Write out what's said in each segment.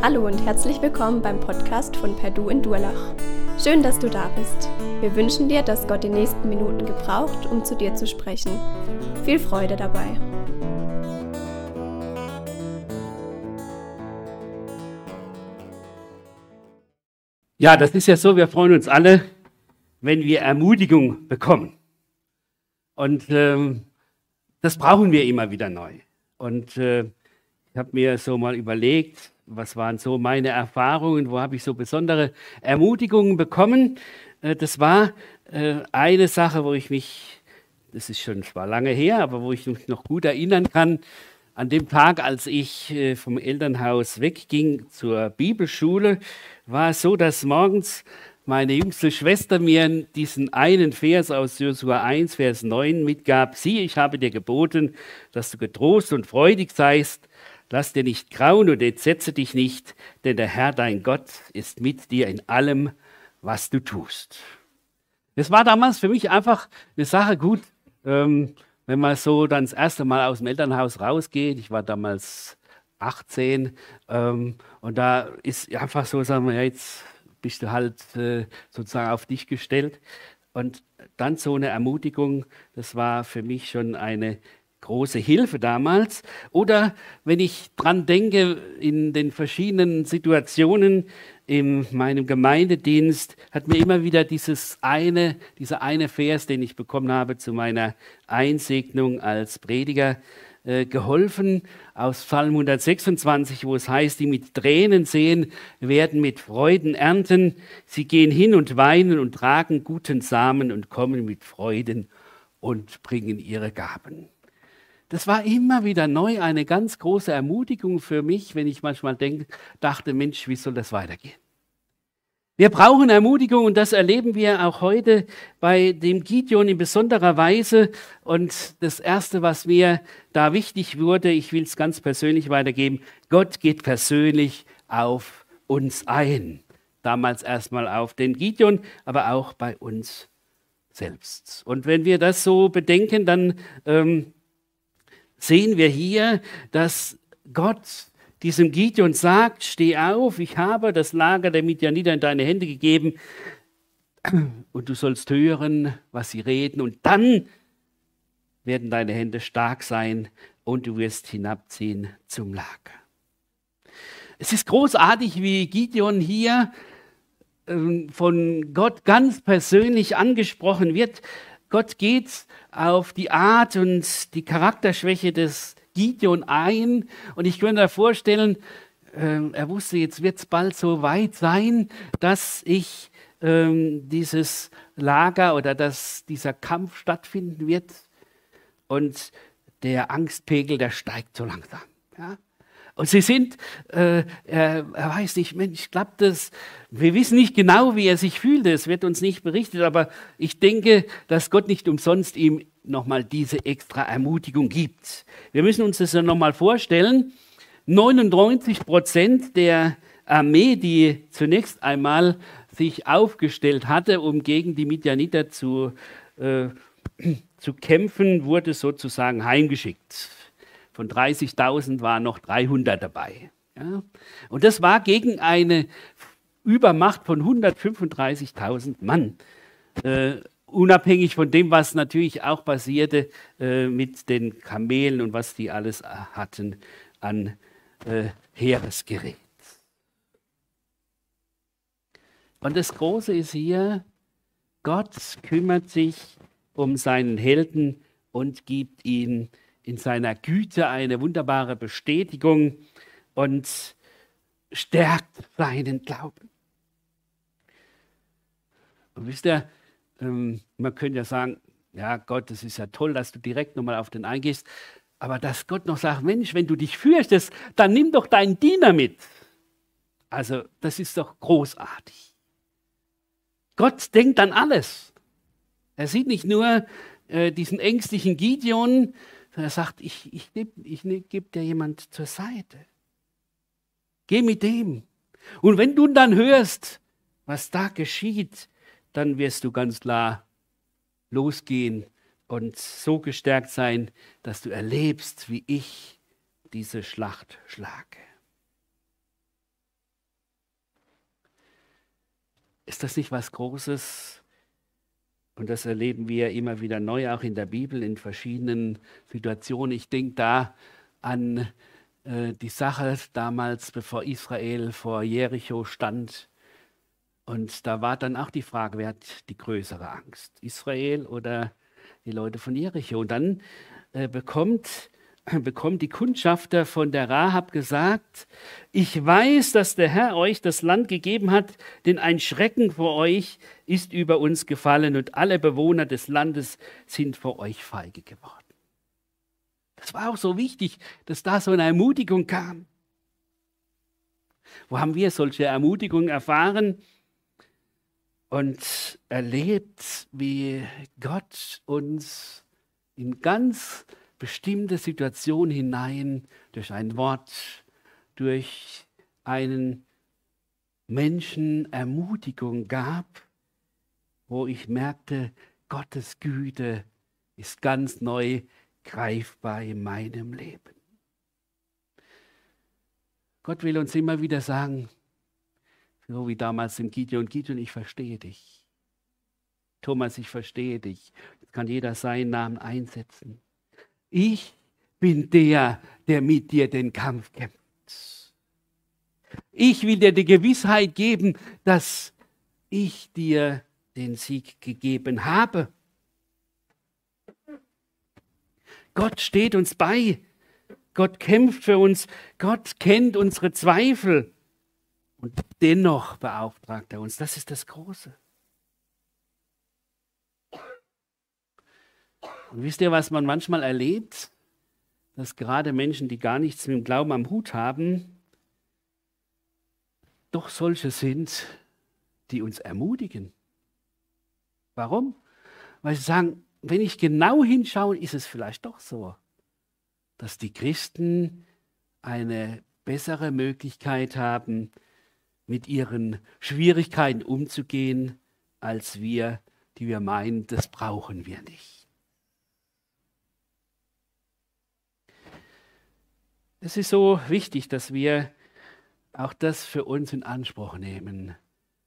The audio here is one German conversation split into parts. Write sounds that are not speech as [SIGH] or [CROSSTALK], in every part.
Hallo und herzlich willkommen beim Podcast von Perdu in Durlach. Schön, dass du da bist. Wir wünschen dir, dass Gott die nächsten Minuten gebraucht, um zu dir zu sprechen. Viel Freude dabei. Ja, das ist ja so, wir freuen uns alle, wenn wir Ermutigung bekommen. Und ähm, das brauchen wir immer wieder neu. Und äh, ich habe mir so mal überlegt, was waren so meine Erfahrungen, wo habe ich so besondere Ermutigungen bekommen. Äh, das war äh, eine Sache, wo ich mich, das ist schon zwar lange her, aber wo ich mich noch gut erinnern kann, an dem Tag, als ich äh, vom Elternhaus wegging zur Bibelschule, war es so, dass morgens meine jüngste Schwester mir diesen einen Vers aus Josua 1, Vers 9 mitgab. Sieh, ich habe dir geboten, dass du getrost und freudig seist. Lass dir nicht grauen und entsetze dich nicht, denn der Herr dein Gott ist mit dir in allem, was du tust. Das war damals für mich einfach eine Sache gut, ähm, wenn man so dann das erste Mal aus dem Elternhaus rausgeht. Ich war damals 18 ähm, und da ist einfach so, sagen wir, jetzt bist du halt äh, sozusagen auf dich gestellt. Und dann so eine Ermutigung, das war für mich schon eine große Hilfe damals. Oder wenn ich dran denke, in den verschiedenen Situationen in meinem Gemeindedienst hat mir immer wieder dieses eine, dieser eine Vers, den ich bekommen habe zu meiner Einsegnung als Prediger, äh, geholfen aus Psalm 126, wo es heißt, die mit Tränen sehen, werden mit Freuden ernten. Sie gehen hin und weinen und tragen guten Samen und kommen mit Freuden und bringen ihre Gaben. Das war immer wieder neu eine ganz große Ermutigung für mich, wenn ich manchmal denk, dachte, Mensch, wie soll das weitergehen? Wir brauchen Ermutigung und das erleben wir auch heute bei dem Gideon in besonderer Weise. Und das Erste, was mir da wichtig wurde, ich will es ganz persönlich weitergeben, Gott geht persönlich auf uns ein. Damals erstmal auf den Gideon, aber auch bei uns selbst. Und wenn wir das so bedenken, dann ähm, sehen wir hier, dass Gott diesem Gideon sagt, steh auf, ich habe das Lager der Midianiter in deine Hände gegeben und du sollst hören, was sie reden und dann werden deine Hände stark sein und du wirst hinabziehen zum Lager. Es ist großartig, wie Gideon hier ähm, von Gott ganz persönlich angesprochen wird. Gott geht auf die Art und die Charakterschwäche des Gideon ein. Und ich könnte mir vorstellen, äh, er wusste, jetzt wird es bald so weit sein, dass ich ähm, dieses Lager oder dass dieser Kampf stattfinden wird. Und der Angstpegel, der steigt so langsam. Ja? Und sie sind, äh, er, er, weiß nicht, Mensch, ich glaube, das, wir wissen nicht genau, wie er sich fühlte, es wird uns nicht berichtet, aber ich denke, dass Gott nicht umsonst ihm nochmal diese extra Ermutigung gibt. Wir müssen uns das ja nochmal vorstellen. 99 Prozent der Armee, die zunächst einmal sich aufgestellt hatte, um gegen die Midianiter zu, äh, [CLEARS THROAT] zu kämpfen, wurde sozusagen heimgeschickt. Von 30.000 waren noch 300 dabei. Ja? Und das war gegen eine Übermacht von 135.000 Mann. Äh, unabhängig von dem, was natürlich auch passierte äh, mit den Kamelen und was die alles hatten an äh, Heeresgerät. Und das Große ist hier, Gott kümmert sich um seinen Helden und gibt ihm in seiner Güte eine wunderbare Bestätigung und stärkt seinen Glauben. Und wisst ihr, ähm, man könnte ja sagen, ja Gott, das ist ja toll, dass du direkt nochmal auf den eingehst, aber dass Gott noch sagt, Mensch, wenn du dich fürchtest, dann nimm doch deinen Diener mit. Also das ist doch großartig. Gott denkt an alles. Er sieht nicht nur äh, diesen ängstlichen Gideon, sondern er sagt, ich, ich, ich, ich gebe dir jemand zur Seite. Geh mit dem. Und wenn du dann hörst, was da geschieht, dann wirst du ganz klar losgehen und so gestärkt sein, dass du erlebst, wie ich diese Schlacht schlage. Ist das nicht was Großes, und das erleben wir immer wieder neu, auch in der Bibel, in verschiedenen Situationen. Ich denke da an äh, die Sache damals, bevor Israel vor Jericho stand. Und da war dann auch die Frage, wer hat die größere Angst? Israel oder die Leute von Jericho? Und dann äh, bekommt bekommt die Kundschafter von der Rahab gesagt, ich weiß, dass der Herr euch das Land gegeben hat, denn ein Schrecken vor euch ist über uns gefallen und alle Bewohner des Landes sind vor euch feige geworden. Das war auch so wichtig, dass da so eine Ermutigung kam. Wo haben wir solche Ermutigungen erfahren und erlebt, wie Gott uns in ganz bestimmte Situation hinein durch ein Wort, durch einen Menschen Ermutigung gab, wo ich merkte, Gottes Güte ist ganz neu greifbar in meinem Leben. Gott will uns immer wieder sagen, so wie damals im Gideon, Gideon, ich verstehe dich. Thomas, ich verstehe dich. Jetzt kann jeder seinen Namen einsetzen. Ich bin der, der mit dir den Kampf kämpft. Ich will dir die Gewissheit geben, dass ich dir den Sieg gegeben habe. Gott steht uns bei. Gott kämpft für uns. Gott kennt unsere Zweifel. Und dennoch beauftragt er uns. Das ist das Große. Und wisst ihr, was man manchmal erlebt? Dass gerade Menschen, die gar nichts mit dem Glauben am Hut haben, doch solche sind, die uns ermutigen. Warum? Weil sie sagen, wenn ich genau hinschaue, ist es vielleicht doch so, dass die Christen eine bessere Möglichkeit haben, mit ihren Schwierigkeiten umzugehen, als wir, die wir meinen, das brauchen wir nicht. Es ist so wichtig, dass wir auch das für uns in Anspruch nehmen.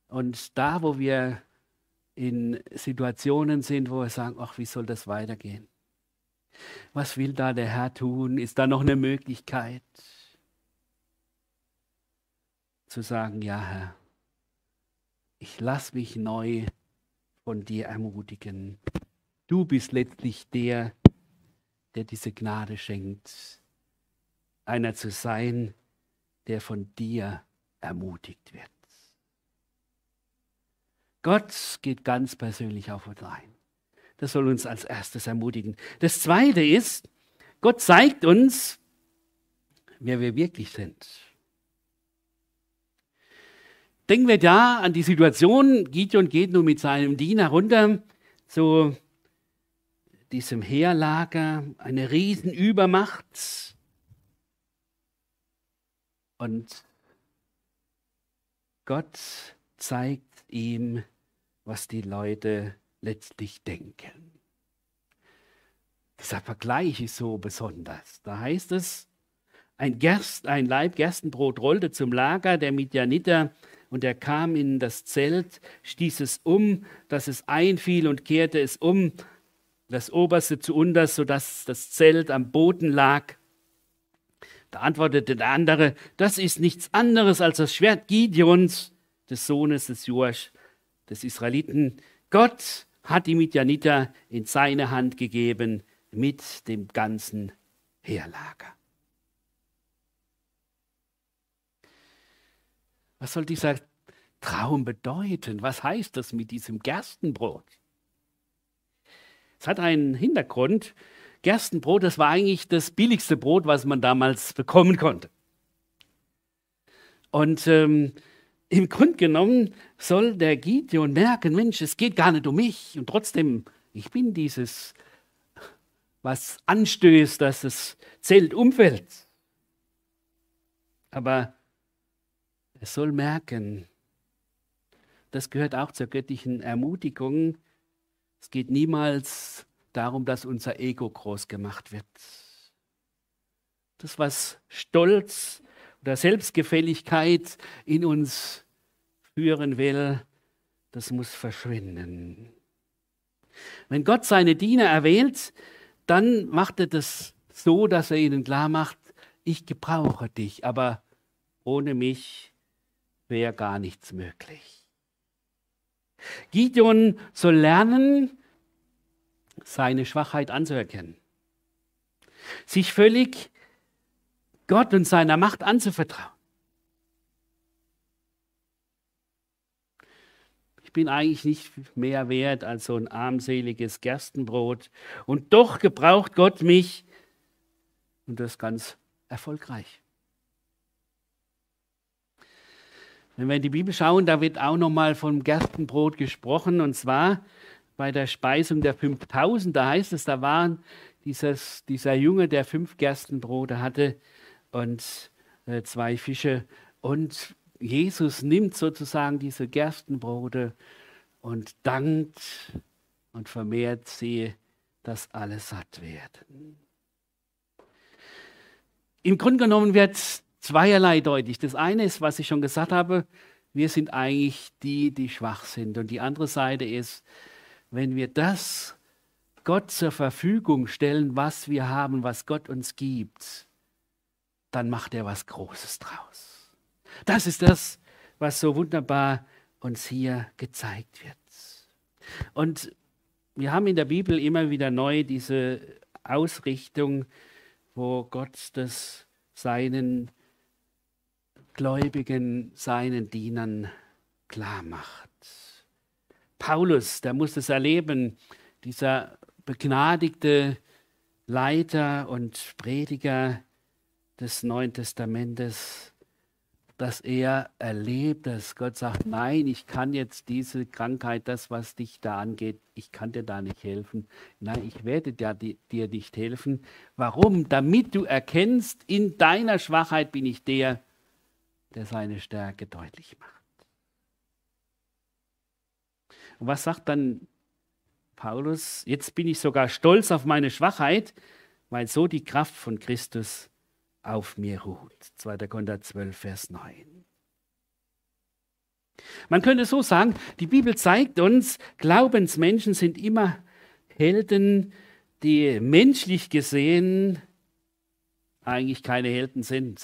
Und da, wo wir in Situationen sind, wo wir sagen, ach, wie soll das weitergehen? Was will da der Herr tun? Ist da noch eine Möglichkeit zu sagen, ja Herr, ich lass mich neu von dir ermutigen. Du bist letztlich der, der diese Gnade schenkt einer zu sein, der von dir ermutigt wird. Gott geht ganz persönlich auf uns ein. Das soll uns als erstes ermutigen. Das Zweite ist, Gott zeigt uns, wer wir wirklich sind. Denken wir da an die Situation, Gideon geht nun mit seinem Diener runter zu diesem Heerlager, eine Riesenübermacht, und Gott zeigt ihm, was die Leute letztlich denken. Dieser Vergleich ist so besonders. Da heißt es, ein, Gerst, ein Leib Gerstenbrot rollte zum Lager der Midianiter und er kam in das Zelt, stieß es um, dass es einfiel und kehrte es um, das oberste zu unterst, sodass das Zelt am Boden lag. Da antwortete der andere, das ist nichts anderes als das Schwert Gideons, des Sohnes des Joasch, des Israeliten. Gott hat die Midianiter in seine Hand gegeben mit dem ganzen Heerlager. Was soll dieser Traum bedeuten? Was heißt das mit diesem Gerstenbrot? Es hat einen Hintergrund. Gerstenbrot, das war eigentlich das billigste Brot, was man damals bekommen konnte. Und ähm, im Grunde genommen soll der Gideon merken, Mensch, es geht gar nicht um mich und trotzdem, ich bin dieses, was anstößt, dass das Zelt umfällt. Aber es soll merken, das gehört auch zur göttlichen Ermutigung. Es geht niemals darum, dass unser Ego groß gemacht wird. Das, was Stolz oder Selbstgefälligkeit in uns führen will, das muss verschwinden. Wenn Gott seine Diener erwählt, dann macht er das so, dass er ihnen klar macht, ich gebrauche dich, aber ohne mich wäre gar nichts möglich. Gideon soll lernen, seine Schwachheit anzuerkennen, sich völlig Gott und seiner Macht anzuvertrauen. Ich bin eigentlich nicht mehr wert als so ein armseliges Gerstenbrot. Und doch gebraucht Gott mich und das ganz erfolgreich. Wenn wir in die Bibel schauen, da wird auch nochmal vom Gerstenbrot gesprochen und zwar bei der Speisung der 5000. Da heißt es, da waren dieses, dieser Junge, der fünf Gerstenbrote hatte und äh, zwei Fische. Und Jesus nimmt sozusagen diese Gerstenbrote und dankt und vermehrt sie, dass alle satt werden. Im Grunde genommen wird zweierlei deutlich. Das eine ist, was ich schon gesagt habe, wir sind eigentlich die, die schwach sind. Und die andere Seite ist, wenn wir das Gott zur Verfügung stellen, was wir haben, was Gott uns gibt, dann macht er was Großes draus. Das ist das, was so wunderbar uns hier gezeigt wird. Und wir haben in der Bibel immer wieder neu diese Ausrichtung, wo Gott das seinen Gläubigen, seinen Dienern klar macht. Paulus, der muss es erleben, dieser begnadigte Leiter und Prediger des Neuen Testamentes, dass er erlebt, dass Gott sagt, nein, ich kann jetzt diese Krankheit, das, was dich da angeht, ich kann dir da nicht helfen. Nein, ich werde dir, dir nicht helfen. Warum? Damit du erkennst, in deiner Schwachheit bin ich der, der seine Stärke deutlich macht. Und was sagt dann Paulus? Jetzt bin ich sogar stolz auf meine Schwachheit, weil so die Kraft von Christus auf mir ruht. 2. Korinther 12, Vers 9. Man könnte so sagen, die Bibel zeigt uns, Glaubensmenschen sind immer Helden, die menschlich gesehen eigentlich keine Helden sind,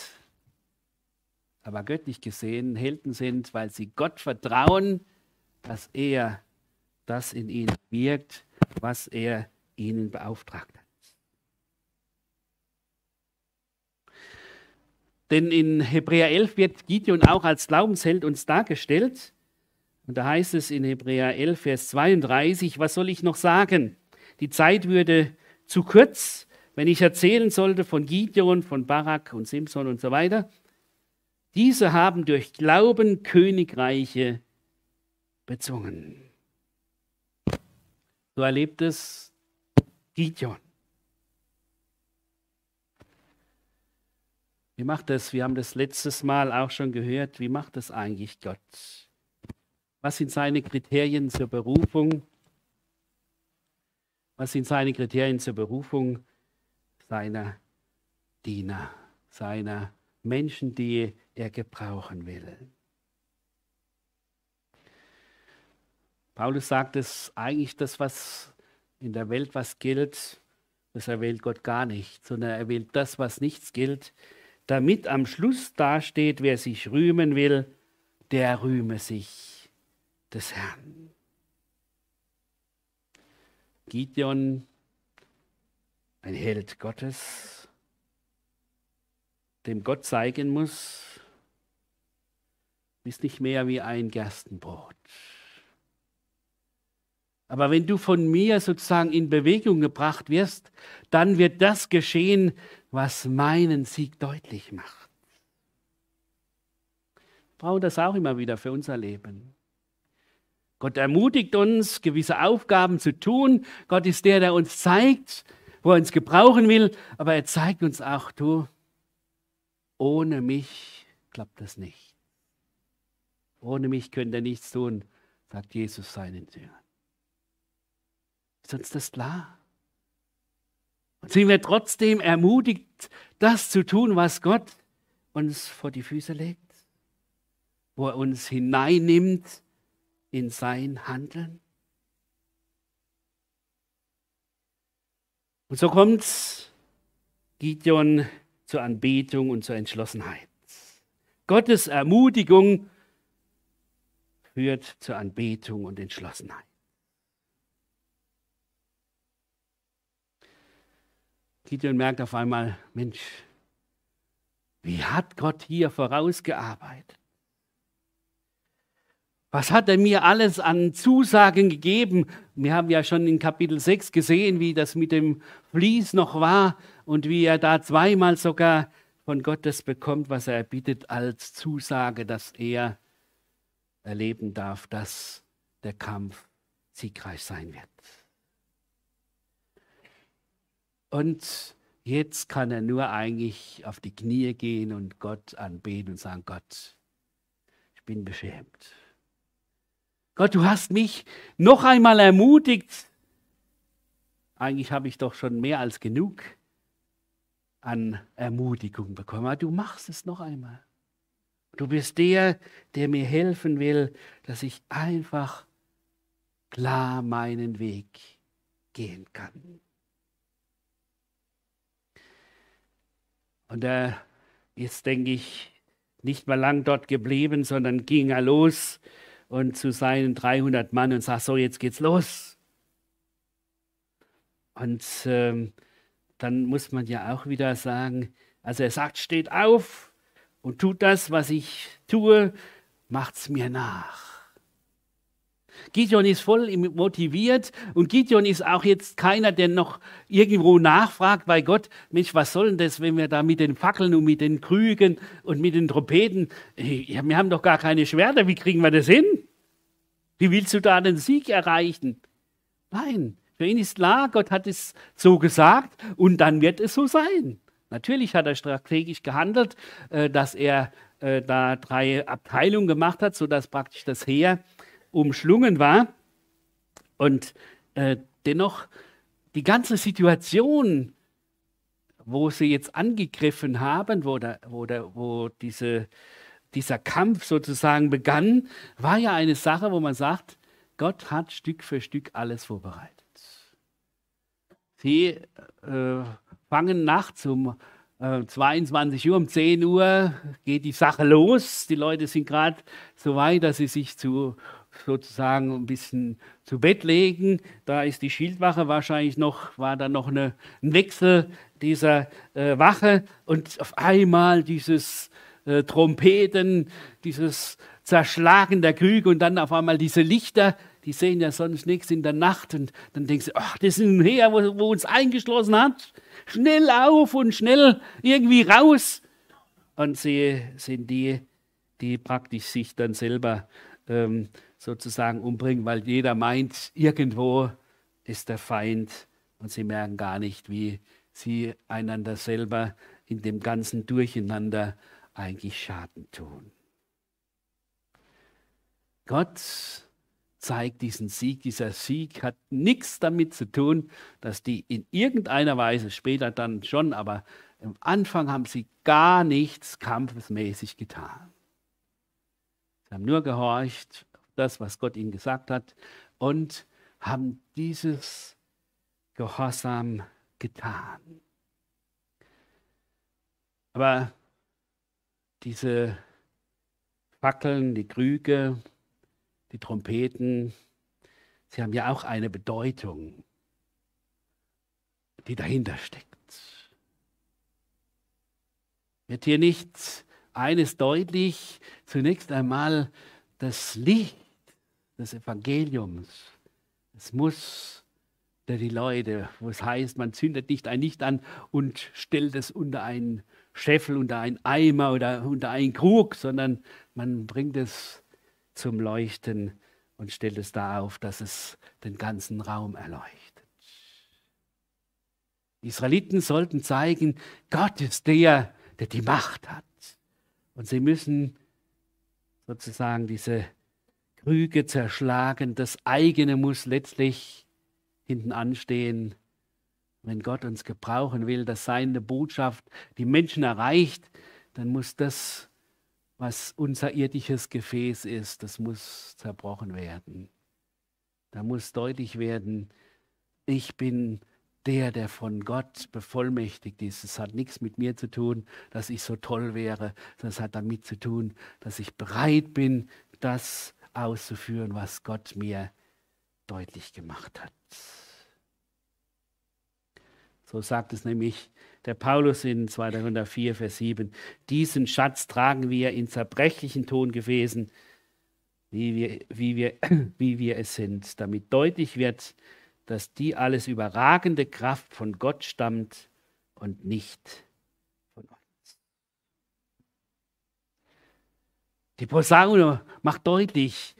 aber göttlich gesehen Helden sind, weil sie Gott vertrauen, dass er das in ihnen wirkt, was er ihnen beauftragt hat. Denn in Hebräer 11 wird Gideon auch als Glaubensheld uns dargestellt. Und da heißt es in Hebräer 11, Vers 32, was soll ich noch sagen? Die Zeit würde zu kurz, wenn ich erzählen sollte von Gideon, von Barak und Simson und so weiter. Diese haben durch Glauben Königreiche bezwungen. So erlebt es Gideon. Wie macht das? Wir haben das letztes Mal auch schon gehört. Wie macht das eigentlich Gott? Was sind seine Kriterien zur Berufung? Was sind seine Kriterien zur Berufung seiner Diener, seiner Menschen, die er gebrauchen will? Paulus sagt es eigentlich das, was in der Welt was gilt, das erwählt Gott gar nicht, sondern er wählt das, was nichts gilt, damit am Schluss dasteht, wer sich rühmen will, der rühme sich des Herrn. Gideon, ein Held Gottes, dem Gott zeigen muss, ist nicht mehr wie ein Gerstenbrot. Aber wenn du von mir sozusagen in Bewegung gebracht wirst, dann wird das geschehen, was meinen Sieg deutlich macht. Wir brauchen das auch immer wieder für unser Leben. Gott ermutigt uns, gewisse Aufgaben zu tun. Gott ist der, der uns zeigt, wo er uns gebrauchen will. Aber er zeigt uns auch, du, ohne mich klappt das nicht. Ohne mich könnt ihr nichts tun, sagt Jesus seinen Jüngern. Ist uns das klar? Und sind wir trotzdem ermutigt, das zu tun, was Gott uns vor die Füße legt, wo er uns hineinnimmt in sein Handeln? Und so kommt Gideon zur Anbetung und zur Entschlossenheit. Gottes Ermutigung führt zur Anbetung und Entschlossenheit. Gideon merkt auf einmal, Mensch, wie hat Gott hier vorausgearbeitet? Was hat er mir alles an Zusagen gegeben? Wir haben ja schon in Kapitel 6 gesehen, wie das mit dem Vlies noch war und wie er da zweimal sogar von Gott das bekommt, was er erbittet als Zusage, dass er erleben darf, dass der Kampf siegreich sein wird. Und jetzt kann er nur eigentlich auf die Knie gehen und Gott anbeten und sagen, Gott, ich bin beschämt. Gott, du hast mich noch einmal ermutigt. Eigentlich habe ich doch schon mehr als genug an Ermutigung bekommen. Aber du machst es noch einmal. Du bist der, der mir helfen will, dass ich einfach klar meinen Weg gehen kann. Und er ist, denke ich, nicht mehr lang dort geblieben, sondern ging er los und zu seinen 300 Mann und sagt, so, jetzt geht's los. Und ähm, dann muss man ja auch wieder sagen, also er sagt, steht auf und tut das, was ich tue, macht's mir nach. Gideon ist voll motiviert und Gideon ist auch jetzt keiner, der noch irgendwo nachfragt bei Gott, Mensch, was soll denn das, wenn wir da mit den Fackeln und mit den Krügen und mit den Trompeten, wir haben doch gar keine Schwerter, wie kriegen wir das hin? Wie willst du da den Sieg erreichen? Nein, für ihn ist klar, Gott hat es so gesagt und dann wird es so sein. Natürlich hat er strategisch gehandelt, äh, dass er äh, da drei Abteilungen gemacht hat, sodass praktisch das Heer umschlungen war. Und äh, dennoch die ganze Situation, wo sie jetzt angegriffen haben, wo, der, wo, der, wo diese, dieser Kampf sozusagen begann, war ja eine Sache, wo man sagt, Gott hat Stück für Stück alles vorbereitet. Sie äh, fangen nachts um äh, 22 Uhr, um 10 Uhr geht die Sache los. Die Leute sind gerade so weit, dass sie sich zu, sozusagen ein bisschen zu Bett legen. Da ist die Schildwache wahrscheinlich noch, war da noch eine, ein Wechsel dieser äh, Wache und auf einmal dieses äh, Trompeten, dieses Zerschlagen der Krüge und dann auf einmal diese Lichter, die sehen ja sonst nichts in der Nacht und dann denkst du, ach, das ist ein Heer, wo, wo uns eingeschlossen hat. Schnell auf und schnell irgendwie raus. Und sie sind die, die praktisch sich dann selber ähm, sozusagen umbringen, weil jeder meint, irgendwo ist der Feind und sie merken gar nicht, wie sie einander selber in dem ganzen Durcheinander eigentlich Schaden tun. Gott zeigt diesen Sieg. Dieser Sieg hat nichts damit zu tun, dass die in irgendeiner Weise später dann schon, aber am Anfang haben sie gar nichts kampfesmäßig getan. Sie haben nur gehorcht das, was Gott ihnen gesagt hat und haben dieses Gehorsam getan. Aber diese Fackeln, die Krüge, die Trompeten, sie haben ja auch eine Bedeutung, die dahinter steckt. Wird hier nicht eines deutlich, zunächst einmal das Licht des Evangeliums. Es muss der die Leute, wo es heißt, man zündet nicht ein Licht an und stellt es unter einen Scheffel, unter einen Eimer oder unter einen Krug, sondern man bringt es zum Leuchten und stellt es da auf, dass es den ganzen Raum erleuchtet. Die Israeliten sollten zeigen, Gott ist der, der die Macht hat. Und sie müssen sozusagen diese Krüge zerschlagen. Das eigene muss letztlich hinten anstehen. Wenn Gott uns gebrauchen will, dass seine Botschaft die Menschen erreicht, dann muss das was unser irdisches Gefäß ist, das muss zerbrochen werden. Da muss deutlich werden, ich bin der, der von Gott bevollmächtigt ist. Es hat nichts mit mir zu tun, dass ich so toll wäre, sondern es hat damit zu tun, dass ich bereit bin, das auszuführen, was Gott mir deutlich gemacht hat. So sagt es nämlich der Paulus in 2. Korinther 4, Vers 7. Diesen Schatz tragen wir in zerbrechlichen Tongefäßen, wie wir, wie, wir, [CLEARS THROAT] wie wir es sind, damit deutlich wird, dass die alles überragende Kraft von Gott stammt und nicht von uns. Die Posaune macht deutlich,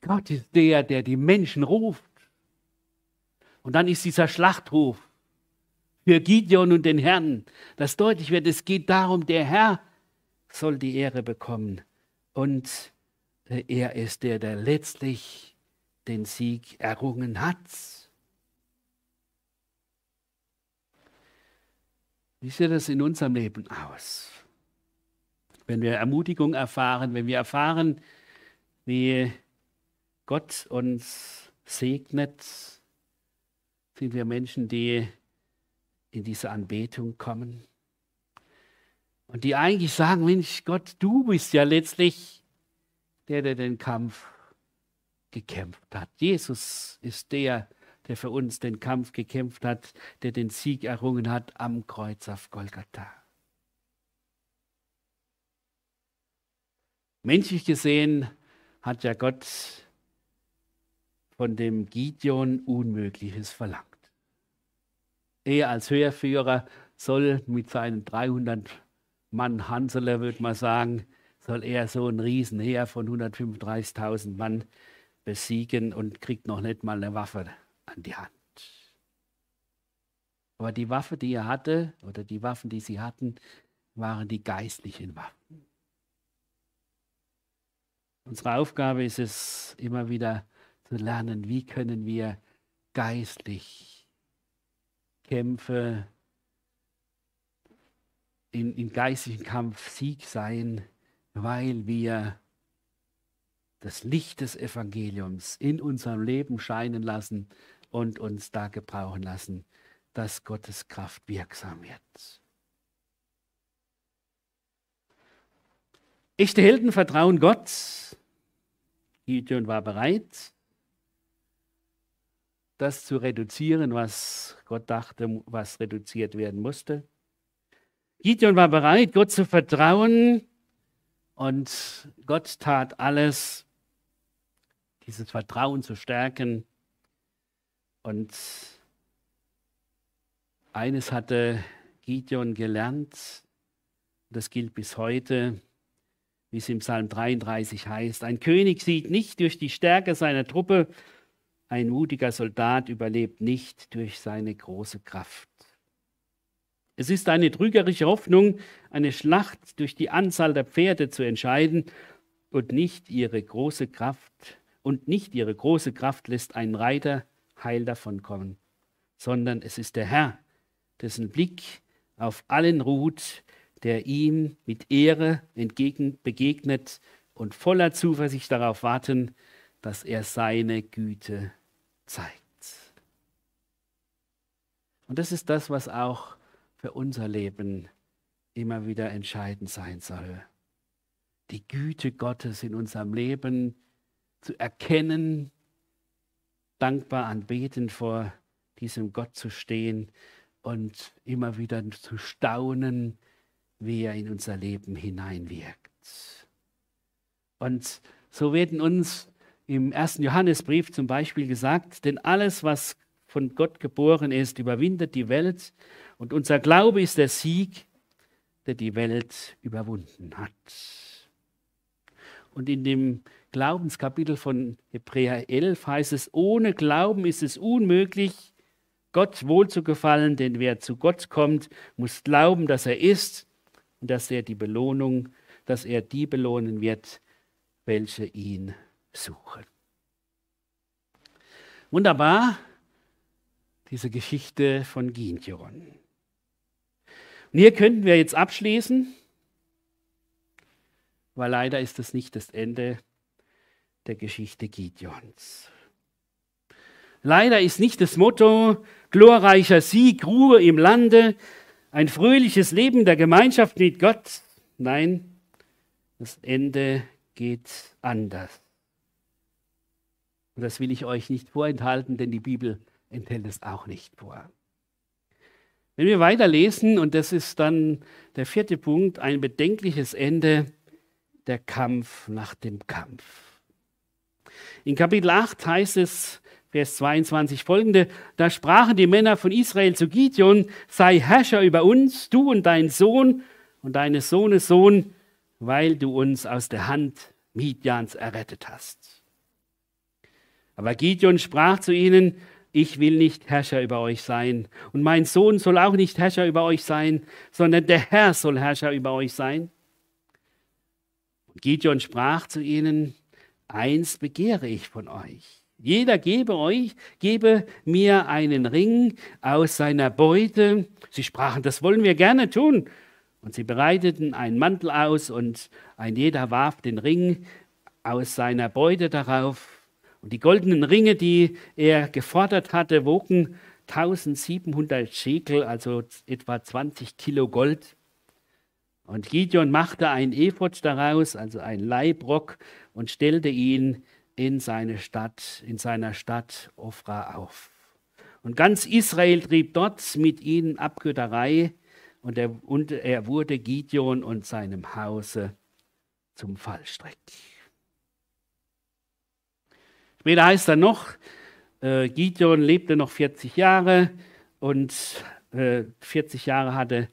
Gott ist der, der die Menschen ruft. Und dann ist dieser Schlachtruf für Gideon und den Herrn, dass deutlich wird, es geht darum, der Herr soll die Ehre bekommen. Und er ist der, der letztlich den Sieg errungen hat. Wie sieht das in unserem Leben aus? Wenn wir Ermutigung erfahren, wenn wir erfahren, wie Gott uns segnet, sind wir Menschen, die in diese Anbetung kommen. Und die eigentlich sagen, Mensch, Gott, du bist ja letztlich der, der den Kampf gekämpft hat. Jesus ist der, der für uns den Kampf gekämpft hat, der den Sieg errungen hat am Kreuz auf Golgatha. Menschlich gesehen hat ja Gott von dem Gideon Unmögliches verlangt. Er als Heerführer soll mit seinen 300 Mann Hanseler, würde man sagen, soll er so ein Riesenheer von 135.000 Mann besiegen und kriegt noch nicht mal eine Waffe an die Hand. Aber die Waffe, die er hatte, oder die Waffen, die sie hatten, waren die geistlichen Waffen. Unsere Aufgabe ist es, immer wieder zu lernen, wie können wir geistlich Kämpfe, in, in geistigen Kampf Sieg sein, weil wir das Licht des Evangeliums in unserem Leben scheinen lassen und uns da gebrauchen lassen, dass Gottes Kraft wirksam wird. Echte Helden vertrauen Gott. Gideon war bereit, das zu reduzieren, was Gott dachte, was reduziert werden musste. Gideon war bereit, Gott zu vertrauen und Gott tat alles, dieses Vertrauen zu stärken. Und eines hatte Gideon gelernt, das gilt bis heute, wie es im Psalm 33 heißt. Ein König sieht nicht durch die Stärke seiner Truppe, ein mutiger Soldat überlebt nicht durch seine große Kraft. Es ist eine trügerische Hoffnung, eine Schlacht durch die Anzahl der Pferde zu entscheiden und nicht ihre große Kraft und nicht ihre große Kraft lässt einen Reiter heil davonkommen, sondern es ist der Herr, dessen Blick auf allen ruht, der ihm mit Ehre entgegen begegnet und voller Zuversicht darauf warten, dass er seine Güte zeigt. Und das ist das, was auch für unser Leben immer wieder entscheidend sein soll. Die Güte Gottes in unserem Leben zu erkennen, dankbar anbetend vor diesem Gott zu stehen und immer wieder zu staunen, wie er in unser Leben hineinwirkt. Und so werden uns im ersten Johannesbrief zum Beispiel gesagt, denn alles, was von Gott geboren ist, überwindet die Welt und unser Glaube ist der Sieg, der die Welt überwunden hat. Und in dem Glaubenskapitel von Hebräer 11 heißt es, ohne Glauben ist es unmöglich, Gott wohl zu gefallen, denn wer zu Gott kommt, muss glauben, dass er ist und dass er die Belohnung, dass er die belohnen wird, welche ihn suchen. Wunderbar, diese Geschichte von Gideon. Und hier könnten wir jetzt abschließen aber leider ist das nicht das Ende der Geschichte Gideons. Leider ist nicht das Motto glorreicher Sieg, Ruhe im Lande, ein fröhliches Leben der Gemeinschaft mit Gott. Nein, das Ende geht anders. Und das will ich euch nicht vorenthalten, denn die Bibel enthält es auch nicht vor. Wenn wir weiterlesen, und das ist dann der vierte Punkt, ein bedenkliches Ende, der Kampf nach dem Kampf. In Kapitel 8 heißt es, Vers 22 folgende, da sprachen die Männer von Israel zu Gideon, sei Herrscher über uns, du und dein Sohn und deines Sohnes Sohn, weil du uns aus der Hand Midians errettet hast. Aber Gideon sprach zu ihnen, ich will nicht Herrscher über euch sein und mein Sohn soll auch nicht Herrscher über euch sein, sondern der Herr soll Herrscher über euch sein. Und Gideon sprach zu ihnen, eins begehre ich von euch jeder gebe euch, gebe mir einen Ring aus seiner Beute. Sie sprachen, das wollen wir gerne tun. Und sie bereiteten einen Mantel aus und ein jeder warf den Ring aus seiner Beute darauf. Und die goldenen Ringe, die er gefordert hatte, wogen 1700 Schekel, also etwa 20 Kilo Gold. Und Gideon machte einen Ephod daraus, also einen Leibrock, und stellte ihn in seine Stadt, in seiner Stadt Ofra auf. Und ganz Israel trieb dort mit ihnen Abgötterei und er, und er wurde Gideon und seinem Hause zum Fallstrick. Später heißt er noch, äh, Gideon lebte noch 40 Jahre und äh, 40 Jahre hatte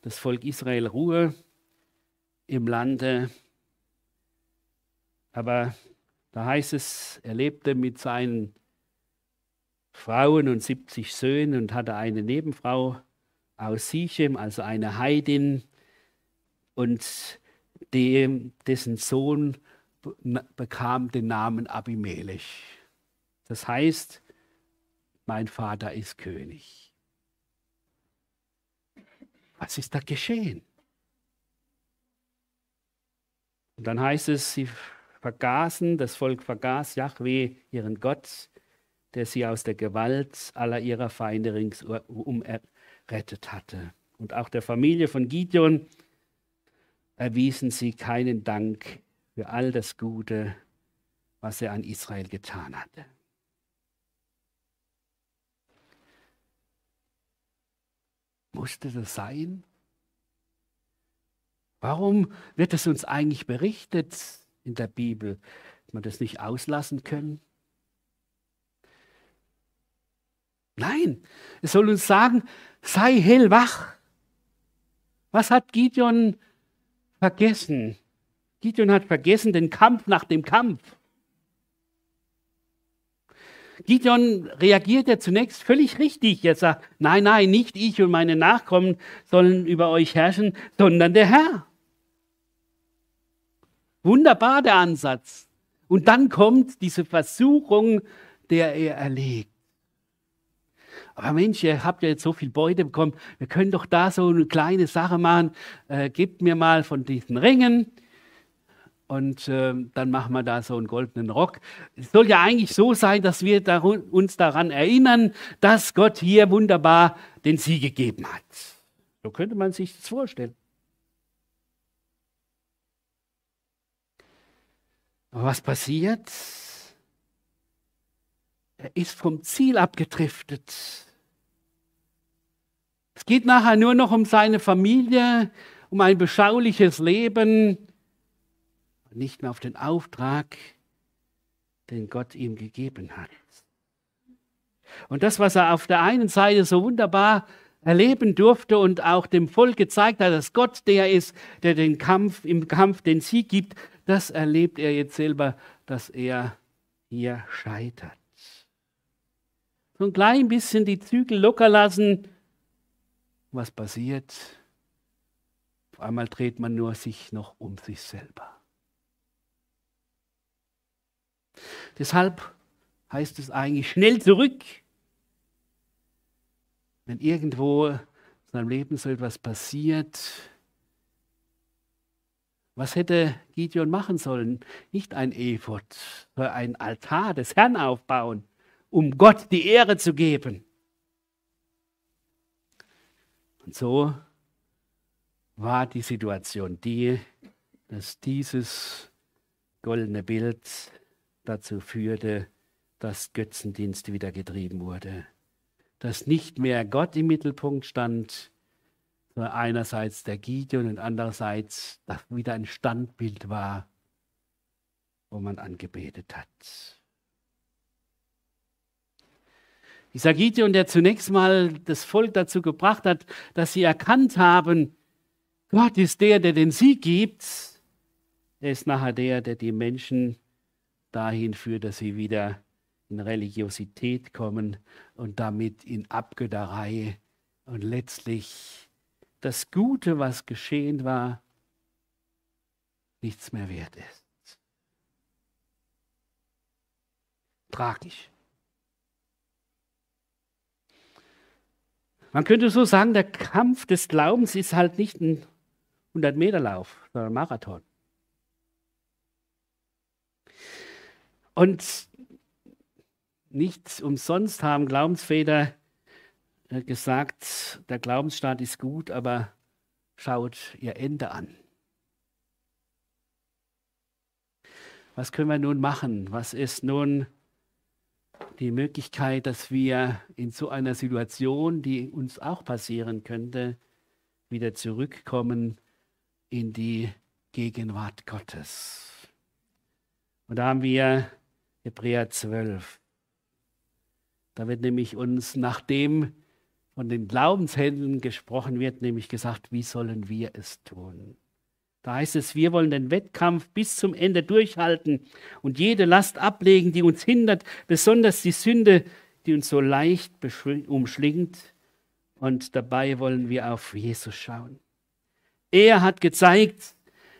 das Volk Israel Ruhe im Lande. Aber da heißt es, er lebte mit seinen Frauen und 70 Söhnen und hatte eine Nebenfrau aus Sichem, also eine Heidin, und dem, dessen Sohn bekam den Namen Abimelech. Das heißt, mein Vater ist König. Was ist da geschehen? Und dann heißt es, sie vergaßen, das Volk vergaß Yahweh, ihren Gott, der sie aus der Gewalt aller ihrer Feinde ringsum errettet hatte. Und auch der Familie von Gideon erwiesen sie keinen Dank für all das Gute, was er an Israel getan hatte. Musste das sein? Warum wird es uns eigentlich berichtet, in der Bibel, man das nicht auslassen können? Nein, es soll uns sagen, sei hellwach. Was hat Gideon vergessen? Gideon hat vergessen den Kampf nach dem Kampf. Gideon reagiert ja zunächst völlig richtig. Er sagt, nein, nein, nicht ich und meine Nachkommen sollen über euch herrschen, sondern der Herr. Wunderbar der Ansatz. Und dann kommt diese Versuchung, der er erlegt. Aber Mensch, ihr habt ja jetzt so viel Beute bekommen, wir können doch da so eine kleine Sache machen. Äh, gebt mir mal von diesen Ringen und äh, dann machen wir da so einen goldenen Rock. Es soll ja eigentlich so sein, dass wir da, uns daran erinnern, dass Gott hier wunderbar den Sieg gegeben hat. So könnte man sich das vorstellen. Aber was passiert? Er ist vom Ziel abgedriftet. Es geht nachher nur noch um seine Familie, um ein beschauliches Leben, nicht mehr auf den Auftrag, den Gott ihm gegeben hat. Und das, was er auf der einen Seite so wunderbar erleben durfte und auch dem Volk gezeigt hat, dass Gott der ist, der den Kampf im Kampf den Sieg gibt, das erlebt er jetzt selber, dass er hier scheitert. So ein klein bisschen die Zügel locker lassen. Was passiert? Auf einmal dreht man nur sich noch um sich selber. Deshalb heißt es eigentlich schnell zurück. Wenn irgendwo in seinem Leben so etwas passiert, Was hätte Gideon machen sollen? Nicht ein Ephod, sondern ein Altar des Herrn aufbauen, um Gott die Ehre zu geben. Und so war die Situation die, dass dieses goldene Bild dazu führte, dass Götzendienst wieder getrieben wurde. Dass nicht mehr Gott im Mittelpunkt stand, einerseits der Gideon und andererseits das wieder ein Standbild war, wo man angebetet hat. Dieser Gideon, der zunächst mal das Volk dazu gebracht hat, dass sie erkannt haben, Gott ist der, der den Sieg gibt, er ist nachher der, der die Menschen dahin führt, dass sie wieder in Religiosität kommen und damit in Abgötterei und letztlich das Gute, was geschehen war, nichts mehr wert ist. Tragisch. Man könnte so sagen, der Kampf des Glaubens ist halt nicht ein 100-Meter-Lauf, sondern ein Marathon. Und nicht umsonst haben Glaubensväter gesagt, der Glaubensstaat ist gut, aber schaut ihr Ende an. Was können wir nun machen? Was ist nun die Möglichkeit, dass wir in so einer Situation, die uns auch passieren könnte, wieder zurückkommen in die Gegenwart Gottes? Und da haben wir Hebräer 12. Da wird nämlich uns, nachdem von den Glaubenshändeln gesprochen wird, nämlich gesagt, wie sollen wir es tun? Da heißt es, wir wollen den Wettkampf bis zum Ende durchhalten und jede Last ablegen, die uns hindert, besonders die Sünde, die uns so leicht umschlingt. Und dabei wollen wir auf Jesus schauen. Er hat gezeigt,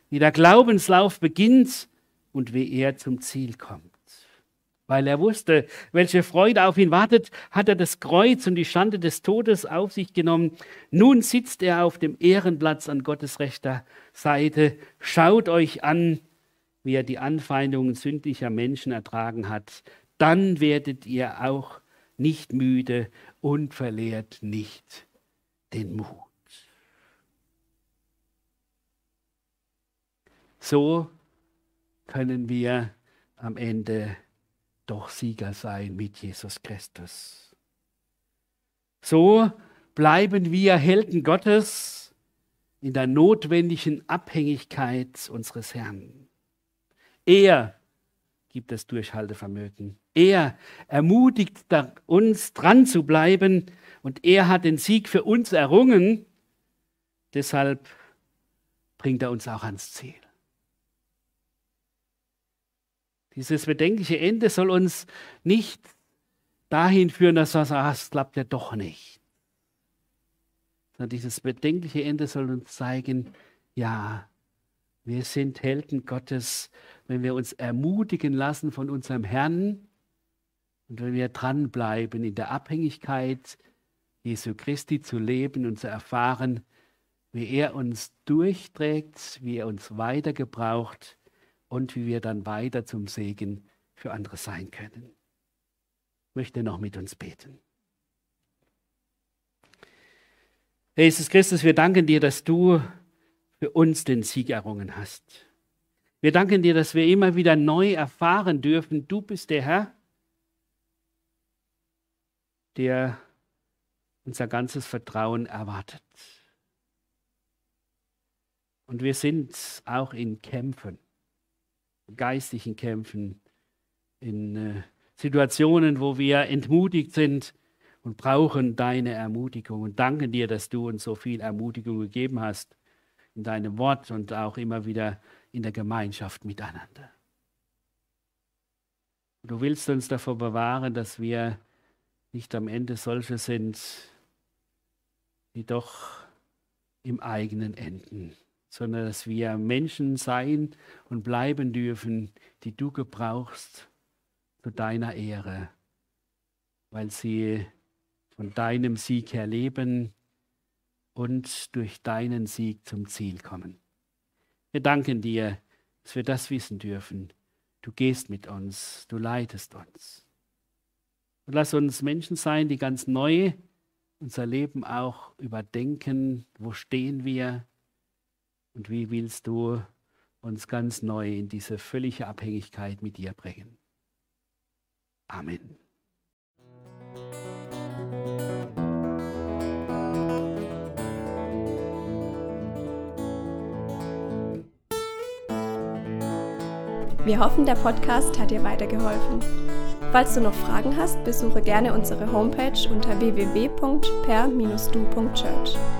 wie der Glaubenslauf beginnt und wie er zum Ziel kommt. Weil er wusste, welche Freude auf ihn wartet, hat er das Kreuz und die Schande des Todes auf sich genommen. Nun sitzt er auf dem Ehrenplatz an Gottes rechter Seite. Schaut euch an, wie er die Anfeindungen sündlicher Menschen ertragen hat. Dann werdet ihr auch nicht müde und verliert nicht den Mut. So können wir am Ende doch Sieger sein mit Jesus Christus. So bleiben wir Helden Gottes in der notwendigen Abhängigkeit unseres Herrn. Er gibt das Durchhaltevermögen. Er ermutigt uns, dran zu bleiben und er hat den Sieg für uns errungen. Deshalb bringt er uns auch ans Ziel. Dieses bedenkliche Ende soll uns nicht dahin führen, dass wir sagen, ah, es klappt ja doch nicht. Sondern dieses bedenkliche Ende soll uns zeigen, ja, wir sind Helden Gottes, wenn wir uns ermutigen lassen von unserem Herrn und wenn wir dranbleiben in der Abhängigkeit Jesu Christi zu leben und zu erfahren, wie er uns durchträgt, wie er uns weiter gebraucht und wie wir dann weiter zum Segen für andere sein können. Ich möchte noch mit uns beten. Herr Jesus Christus, wir danken dir, dass du für uns den Sieg errungen hast. Wir danken dir, dass wir immer wieder neu erfahren dürfen, du bist der Herr, der unser ganzes Vertrauen erwartet. Und wir sind auch in Kämpfen geistlichen Kämpfen, in äh, Situationen, wo wir entmutigt sind und brauchen deine Ermutigung. Und danken dir, dass du uns so viel Ermutigung gegeben hast in deinem Wort und auch immer wieder in der Gemeinschaft miteinander. Du willst uns davor bewahren, dass wir nicht am Ende solche sind, die doch im eigenen enden sondern dass wir Menschen sein und bleiben dürfen, die du gebrauchst zu deiner Ehre, weil sie von deinem Sieg her leben und durch deinen Sieg zum Ziel kommen. Wir danken dir, dass wir das wissen dürfen. Du gehst mit uns, du leitest uns. Und lass uns Menschen sein, die ganz neu unser Leben auch überdenken. Wo stehen wir? Und wie willst du uns ganz neu in diese völlige Abhängigkeit mit dir bringen? Amen. Wir hoffen, der Podcast hat dir weitergeholfen. Falls du noch Fragen hast, besuche gerne unsere Homepage unter www.per-du.church.